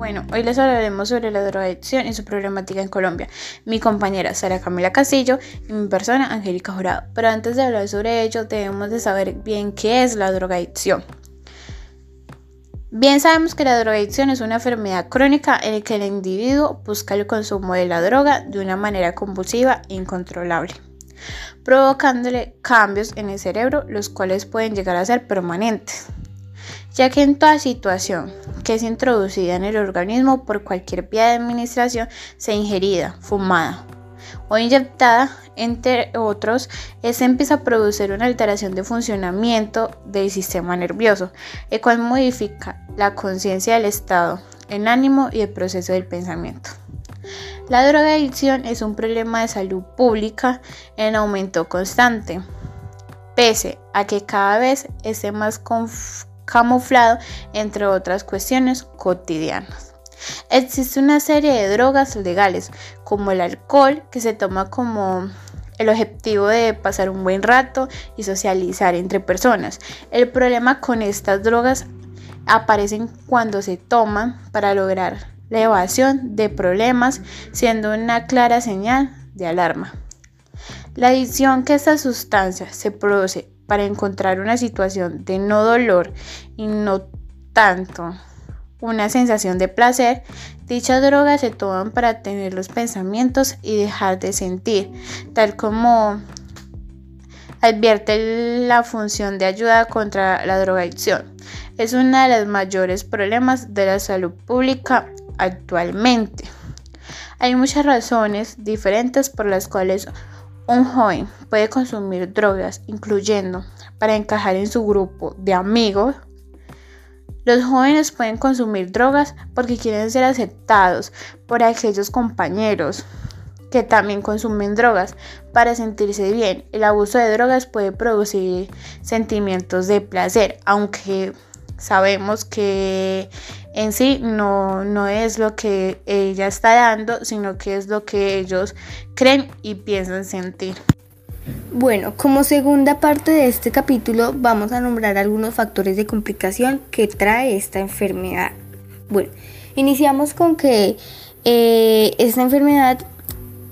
Bueno, hoy les hablaremos sobre la drogadicción y su problemática en Colombia. Mi compañera Sara Camila Castillo y mi persona Angélica Jurado. Pero antes de hablar sobre ello, debemos de saber bien qué es la drogadicción. Bien sabemos que la drogadicción es una enfermedad crónica en la que el individuo busca el consumo de la droga de una manera compulsiva e incontrolable, provocándole cambios en el cerebro, los cuales pueden llegar a ser permanentes ya que en toda situación que es introducida en el organismo por cualquier vía de administración, sea ingerida, fumada o inyectada, entre otros, se empieza a producir una alteración de funcionamiento del sistema nervioso, el cual modifica la conciencia del estado, el ánimo y el proceso del pensamiento. La drogadicción es un problema de salud pública en aumento constante, pese a que cada vez esté más camuflado, entre otras cuestiones cotidianas. Existe una serie de drogas legales, como el alcohol, que se toma como el objetivo de pasar un buen rato y socializar entre personas. El problema con estas drogas aparecen cuando se toman para lograr la evasión de problemas, siendo una clara señal de alarma. La adicción que esta sustancia se produce para encontrar una situación de no dolor y no tanto una sensación de placer, dichas drogas se toman para tener los pensamientos y dejar de sentir, tal como advierte la función de ayuda contra la drogadicción. Es uno de los mayores problemas de la salud pública actualmente. Hay muchas razones diferentes por las cuales un joven puede consumir drogas, incluyendo para encajar en su grupo de amigos. Los jóvenes pueden consumir drogas porque quieren ser aceptados por aquellos compañeros que también consumen drogas para sentirse bien. El abuso de drogas puede producir sentimientos de placer, aunque sabemos que en sí no, no es lo que ella está dando, sino que es lo que ellos creen y piensan sentir. Bueno, como segunda parte de este capítulo vamos a nombrar algunos factores de complicación que trae esta enfermedad. Bueno, iniciamos con que eh, esta enfermedad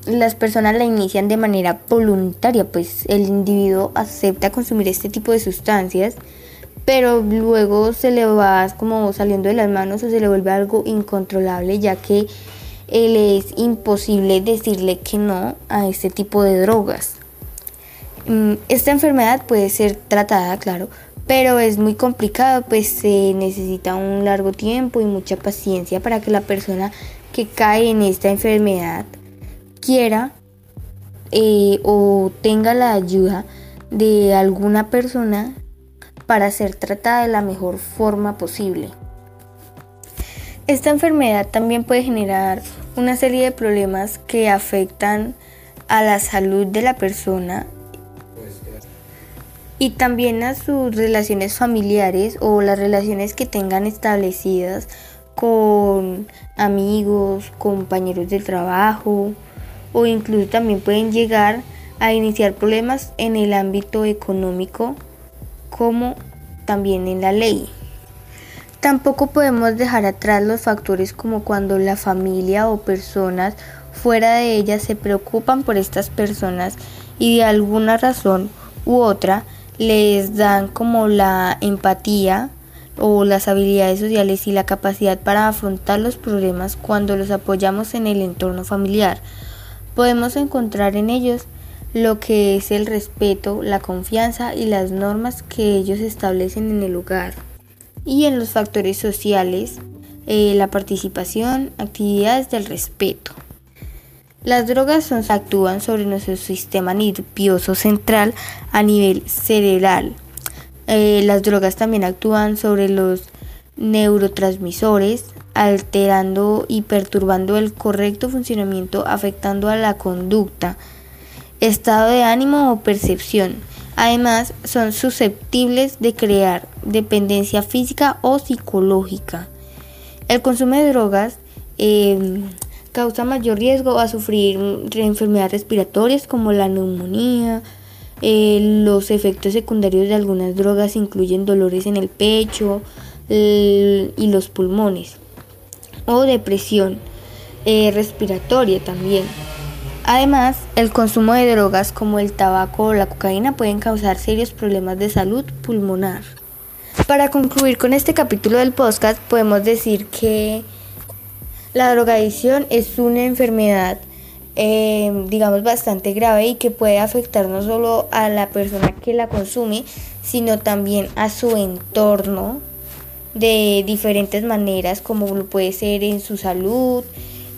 las personas la inician de manera voluntaria, pues el individuo acepta consumir este tipo de sustancias pero luego se le va como saliendo de las manos o se le vuelve algo incontrolable ya que le es imposible decirle que no a este tipo de drogas. Mm, esta enfermedad puede ser tratada, claro, pero es muy complicado, pues se necesita un largo tiempo y mucha paciencia para que la persona que cae en esta enfermedad quiera eh, o tenga la ayuda de alguna persona para ser tratada de la mejor forma posible. Esta enfermedad también puede generar una serie de problemas que afectan a la salud de la persona y también a sus relaciones familiares o las relaciones que tengan establecidas con amigos, compañeros de trabajo o incluso también pueden llegar a iniciar problemas en el ámbito económico como también en la ley. Tampoco podemos dejar atrás los factores como cuando la familia o personas fuera de ella se preocupan por estas personas y de alguna razón u otra les dan como la empatía o las habilidades sociales y la capacidad para afrontar los problemas cuando los apoyamos en el entorno familiar. Podemos encontrar en ellos lo que es el respeto, la confianza y las normas que ellos establecen en el lugar. Y en los factores sociales, eh, la participación, actividades del respeto. Las drogas actúan sobre nuestro sistema nervioso central a nivel cerebral. Eh, las drogas también actúan sobre los neurotransmisores, alterando y perturbando el correcto funcionamiento, afectando a la conducta, estado de ánimo o percepción. Además, son susceptibles de crear dependencia física o psicológica. El consumo de drogas em, causa mayor riesgo a sufrir enfermedades respiratorias como la neumonía. Eh, los efectos secundarios de algunas drogas incluyen dolores en el pecho y los pulmones. o depresión eh, respiratoria también. Además, el consumo de drogas como el tabaco o la cocaína pueden causar serios problemas de salud pulmonar. Para concluir con este capítulo del podcast, podemos decir que la drogadicción es una enfermedad, eh, digamos, bastante grave y que puede afectar no solo a la persona que la consume, sino también a su entorno de diferentes maneras, como lo puede ser en su salud,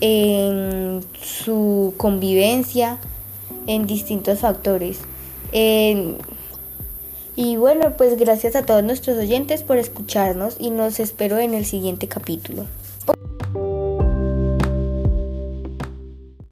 en su convivencia, en distintos factores. y bueno, pues gracias a todos nuestros oyentes por escucharnos y nos espero en el siguiente capítulo.